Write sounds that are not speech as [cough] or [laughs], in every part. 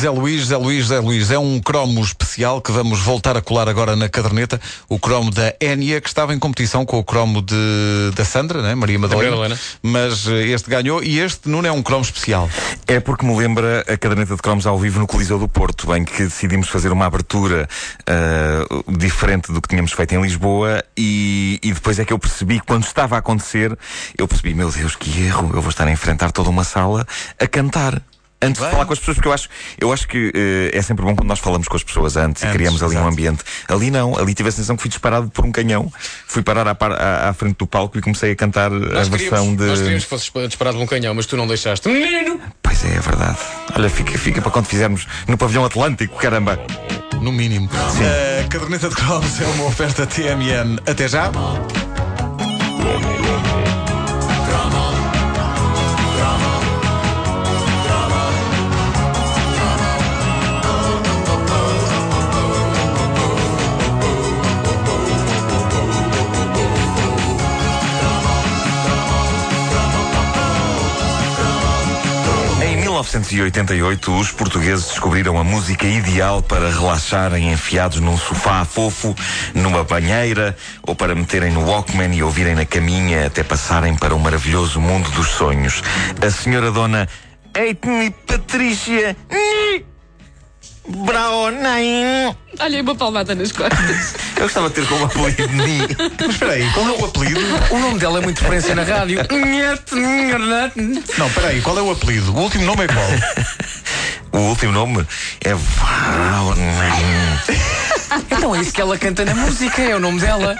Zé Luís, Zé Luís, Zé Luís, é um cromo especial que vamos voltar a colar agora na caderneta, o cromo da Enya, que estava em competição com o cromo de, da Sandra, né? Maria Madalena, mas eh, este ganhou e este Nuno é um cromo especial. É porque me lembra a caderneta de cromos ao vivo no Coliseu do Porto, em que decidimos fazer uma abertura uh, diferente do que tínhamos feito em Lisboa e, e depois é que eu percebi, quando estava a acontecer, eu percebi, meu Deus, que erro, eu vou estar a enfrentar toda uma sala a cantar. Antes Bem. de falar com as pessoas, porque eu acho, eu acho que eh, é sempre bom quando nós falamos com as pessoas antes, e Antes, criamos ali um ambiente. Ali não, ali tive a sensação que fui disparado por um canhão. Fui parar à, par- à- à frente do palco e comecei a cantar a Nós versão queríamos, de. nós queríamos que fosses disparado de um canhão, mas tu não deixaste. Menino! Pois é, é verdade. Olha, fica, fica para quando fizermos no pavilhão Atlântico, caramba. No mínimo. A caderneta de cromos é uma oferta TMN. Até já. 1988, os portugueses descobriram a música ideal para relaxarem enfiados num sofá fofo, numa banheira ou para meterem no Walkman e ouvirem na caminha até passarem para o maravilhoso mundo dos sonhos. A senhora dona Eitni Patrícia Ni Brownain. Olha, uma palmada nas costas. Eu gostava de ter como apelido Ni. Mas espera aí, qual é o apelido? O nome dela é muito referência na rádio. Não, espera aí, qual é o apelido? O último nome é qual? O último nome é Brownain. Então é isso que ela canta na música, é o nome dela.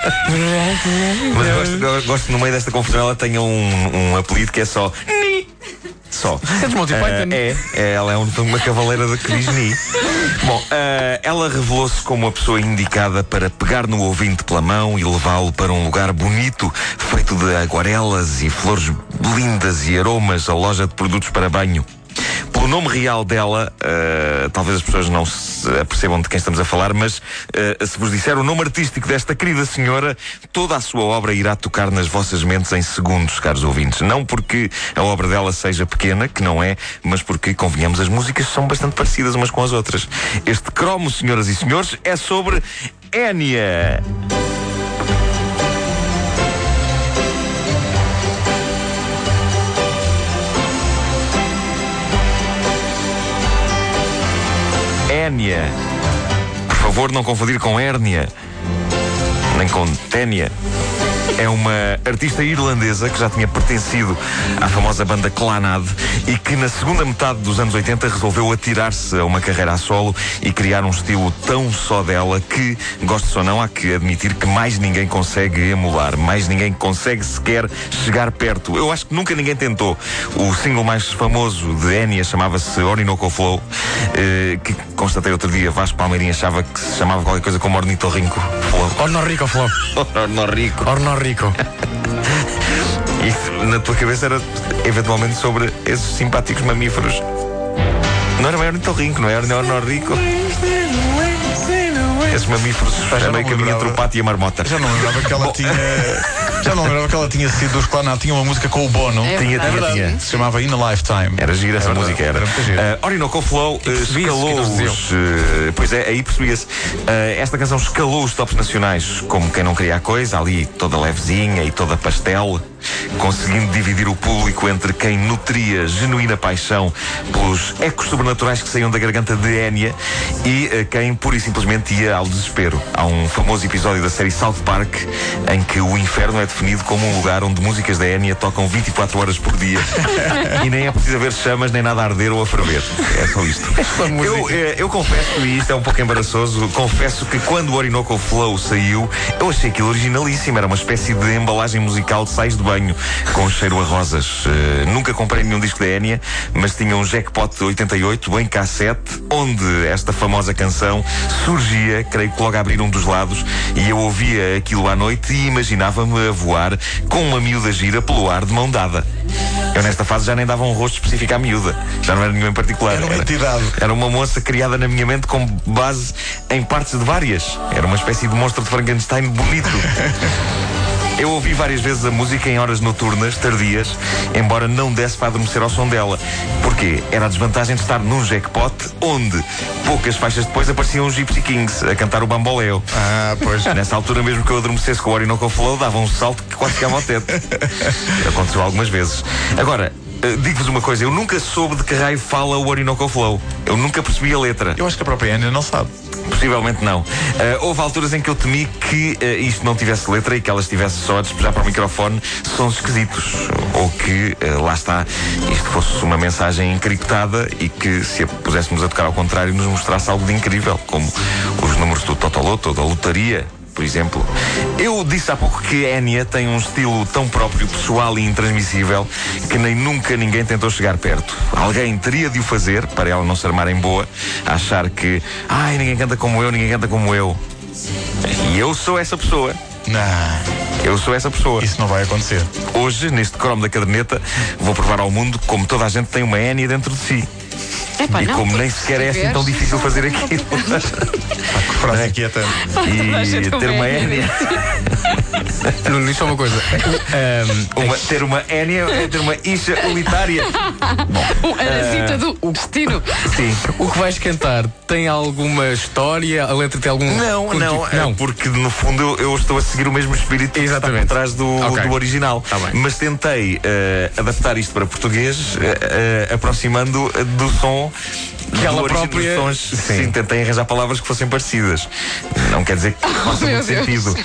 Mas eu gosto, eu gosto que no meio desta confusão ela tenha um, um apelido que é só Ni. Só. É dos Monty Python. é, é, ela é um- uma cavaleira de que diz Ni. Bom, ah, ela revelou-se como a pessoa indicada para pegar no ouvinte pela mão e levá-lo para um lugar bonito, feito de aguarelas e flores lindas e aromas, a loja de produtos para banho. Pelo nome real dela, ah, talvez as pessoas não se apercebam de quem estamos a falar, mas ah, se vos disser o nome artístico desta querida senhora, toda a sua obra irá tocar nas vossas mentes em segundos, caros ouvintes. Não porque a obra dela seja pequena, que não é, mas porque, convenhamos, as músicas são bastante parecidas umas com as outras. Este cromo, senhoras e senhores, é sobre Enya. Por favor, não confundir com hérnia, nem com ténia. É uma artista irlandesa que já tinha pertencido à famosa banda Clanad e que na segunda metade dos anos 80 resolveu atirar-se a uma carreira a solo e criar um estilo tão só dela que, gosto ou não, há que admitir que mais ninguém consegue emular, mais ninguém consegue sequer chegar perto. Eu acho que nunca ninguém tentou. O single mais famoso de Enya chamava-se Orinoco Flow, eh, que constatei outro dia, Vasco Palmeirinho achava que se chamava qualquer coisa como Ornitorrinco Flow. Ornorrico, Flor. [laughs] Ornorrico. Ornorrico. Isso na tua cabeça era eventualmente sobre esses simpáticos mamíferos. Não era ornitorrinco, não é ornorrico. Esses mamíferos já a não meio me caminho entre o pato e a marmota. Já não lembrava que ela Bom. tinha. [laughs] Já não lembrava que ela tinha sido dos Clanat. Tinha uma música com o Bono. É Tinha, tinha, tinha. Se chamava In a Lifetime. Era gira essa verdade, música, era. Era muito gira. Uh, Orinoco Flow uh, escalou os. uh, pois é, aí percebia-se. Uh, esta canção escalou os tops nacionais como quem não queria a coisa, ali toda levezinha e toda pastel, conseguindo dividir o público entre quem nutria genuína paixão pelos ecos sobrenaturais que saíam da garganta de Enya e uh, quem pura e simplesmente ia ao desespero. Há um famoso episódio da série South Park em que o inferno é definido como um lugar onde músicas da Enya tocam 24 horas por dia [laughs] e nem é preciso haver chamas nem nada a arder ou a ferver. É só isto. Eu, eh, eu confesso, e isto é um pouco embaraçoso, confesso que quando o Orinoco Flow saiu, eu achei aquilo originalíssimo. Era uma espécie de embalagem musical de sais de banho com cheiro a rosas. Eh, nunca comprei nenhum disco da Enya, mas tinha um Jackpot 88 em cassete, onde esta famosa canção surgia, creio que logo a abrir um dos lados, e eu ouvia aquilo à noite e imaginava-me a voar com uma miúda gira pelo ar de mão dada. Eu nesta fase já nem dava um rosto específico à miúda. Já não era nenhum em particular. Era uma entidade. Era uma moça criada na minha mente com base em partes de várias. Era uma espécie de monstro de Frankenstein bonito. [laughs] Eu ouvi várias vezes a música em horas noturnas, tardias, embora não desse para adormecer ao som dela. Porquê? Era a desvantagem de estar num jackpot onde, poucas faixas depois, apareciam os Gypsy Kings a cantar o bamboleo. Ah, pois. [laughs] Nessa altura, mesmo que eu adormecesse com o Orinoco Flow, dava um salto que quase chegava ao teto. [laughs] Aconteceu algumas vezes. Agora, eh, digo-vos uma coisa, eu nunca soube de que raio fala o Orinoco Flow. Eu nunca percebi a letra. Eu acho que a própria Ana não sabe. Possivelmente não. Eh, houve alturas em que eu temi que eh, isto não tivesse letra e que ela estivesse só a despejar para o microfone sons esquisitos. Ou que, eh, lá está, isto fosse uma mensagem encriptada e que, se a puséssemos a tocar ao contrário, nos mostrasse algo de incrível, como os números do Totoloto, da lotaria, por exemplo. Eu disse há pouco que Enya tem um estilo tão próprio, pessoal e intransmissível que nem nunca ninguém tentou chegar perto. Alguém teria de o fazer, para ela não se armar em boa, achar que, ai, ninguém canta como eu, ninguém canta como eu. E eu sou essa pessoa. Não, Eu sou essa pessoa. isso não vai acontecer. Hoje, neste cromo da caderneta, vou provar ao mundo como toda a gente tem uma Enya dentro de si. Epá, e não, como nem sequer é assim tão difícil fazer aquilo. [laughs] Que frase inquietante. toda a e ter uma Enya. Nuno, diz só uma coisa. Ahm, Uma- ter uma Enya é ter uma isha unitária. [laughs] O Anasita do destino. Sim. o que vais cantar tem alguma história? A letra tem algum. Não, não, é não. porque no fundo eu, eu estou a seguir o mesmo espírito que está Exatamente. por trás do, Ok. do original. Tá bem. Mas tentei eh, adaptar isto para português, eh, aproximando do som. Que ela própria- dos sons. Sim. tentei arranjar palavras que fossem parecidas. Não quer dizer que [laughs] faça meu muito Deus. sentido.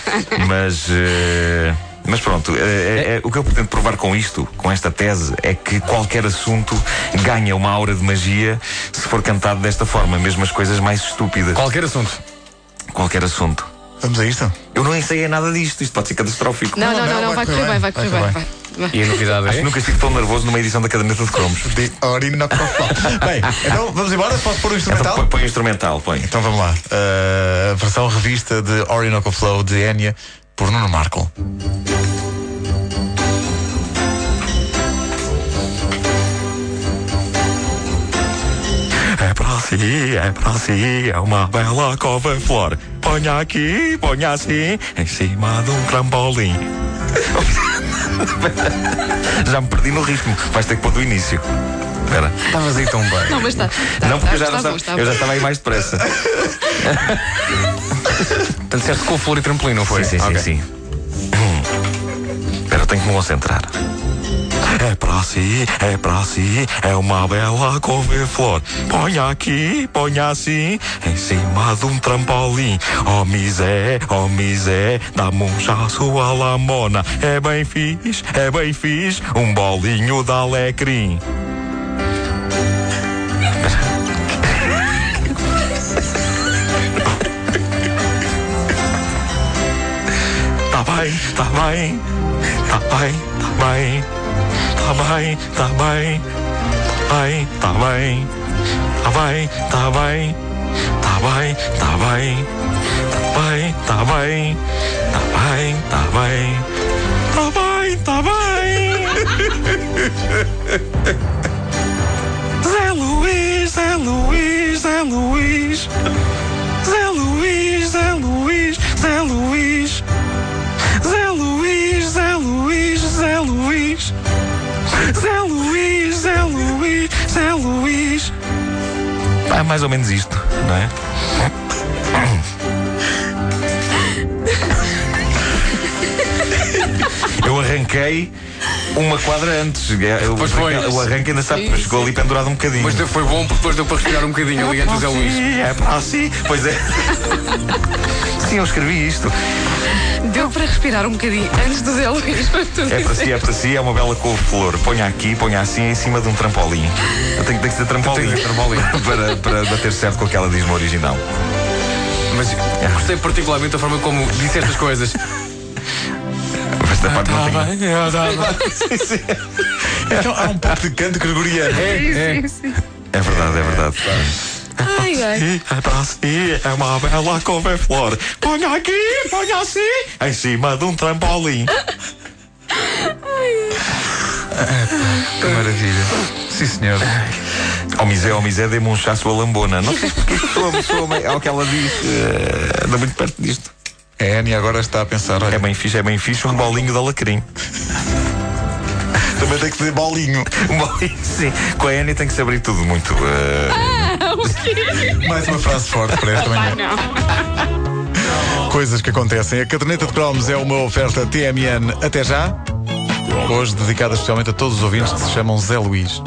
Mas. eh, mas pronto, eh, eh, o que eu pretendo provar com isto, com esta tese, é que qualquer assunto ganha uma aura de magia se for cantado desta forma, mesmo as coisas mais estúpidas. Qualquer assunto. Qualquer assunto. Vamos a isto? Eu não ensaiei nada disto, isto pode ser catastrófico. Não, não, não, não, não, vai correr bem, vai correr bem. E a novidade Acho é. que nunca estive tão nervoso numa edição da caderneta de cromos. De Orinoco Flow. Bem, então vamos embora? Posso pôr o Então instrumental? põe, põe o instrumental, põe. Então vamos lá. Uh, a versão revista de Orinoco Flow de Enya por Nuno Marco. É para si, é para si, é uma bela couve-flor. Ponha aqui, ponha assim, em cima de um trampolim. [laughs] [laughs] já me perdi no ritmo. Vais ter que pôr do início. Espera. Estavas aí tão bem. Não, mas está. tá, não, porque eu tá, já, não está bom, estava, está eu já estava aí mais depressa. [laughs] Portanto, disseste com flor e trampolim, não foi? Sim, sim, Ok. sim, sim. Espera, eu tenho que me concentrar. É para si, é para si, é uma bela couve-flor. Ponha aqui, ponha assim, em cima de um trampolim. Oh misé, oh misé, dá-me um à lamona. É bem fixe, é bem fixe, um bolinho de alecrim. Tá bem, tá bem, tá bem, tá bem, tá bem, tá bem, bem, tá bem, tá bem, tá bem, tá bem, tá bem, tá bem, tá bem, tá bem, tá bem, tá bem, tá bem. [laughs] Zé Luís, Zé Luís, Zé Luís, Zé Luís, Zé Luís, Zé Luís. Zé Luís, Zé Luís, Zé Luís. Zé Luís, Zé Luís. É mais ou menos isto, não é? Eu arranquei uma quadra antes. Eu, Pois foi. O arranque ainda está, Sim, chegou ali pendurado um bocadinho. Mas foi bom porque depois deu para respirar um bocadinho ali antes do Zé Luís. Sim, é para si. Pois é. [laughs] Sim, eu escrevi isto. Deu para respirar um bocadinho antes do Zé Luís. É para si, é para si, é uma bela couve-flor. Ponha aqui, ponha assim em cima de um trampolim. Eu tenho, tenho que ter trampolim. Tem que ter trampolim. para, para bater certo com o que ela diz no original. Mas gostei particularmente da forma como disse estas coisas. Esta parte não Tá tem. bem, é, tá bem. [laughs] Então há um pouco de canto gregoriano. É, é. Sim, sim. É verdade, é verdade. Ai, ai. É para si, é uma bela couve-flor. Ponha aqui, ponha assim, em cima de um trampolim. Que maravilha. Sim, senhor. Ao misé, ao misé, dê-me um chasso a lambona. Não sei [laughs] porque isto soa, soa ao que ela diz. eh, anda muito perto disto. A Enya agora está a pensar, olha, É bem fixe, é bem fixe um bolinho de alecrim. também tem que dizer bolinho. [laughs] Um bolinho, sim. Com a Enya tem que se abrir tudo muito. eh, [laughs] Mais uma frase forte para esta manhã. Coisas que acontecem. A caderneta de cromos é uma oferta TMN até já. Hoje dedicada especialmente a todos os ouvintes que se chamam Zé Luís.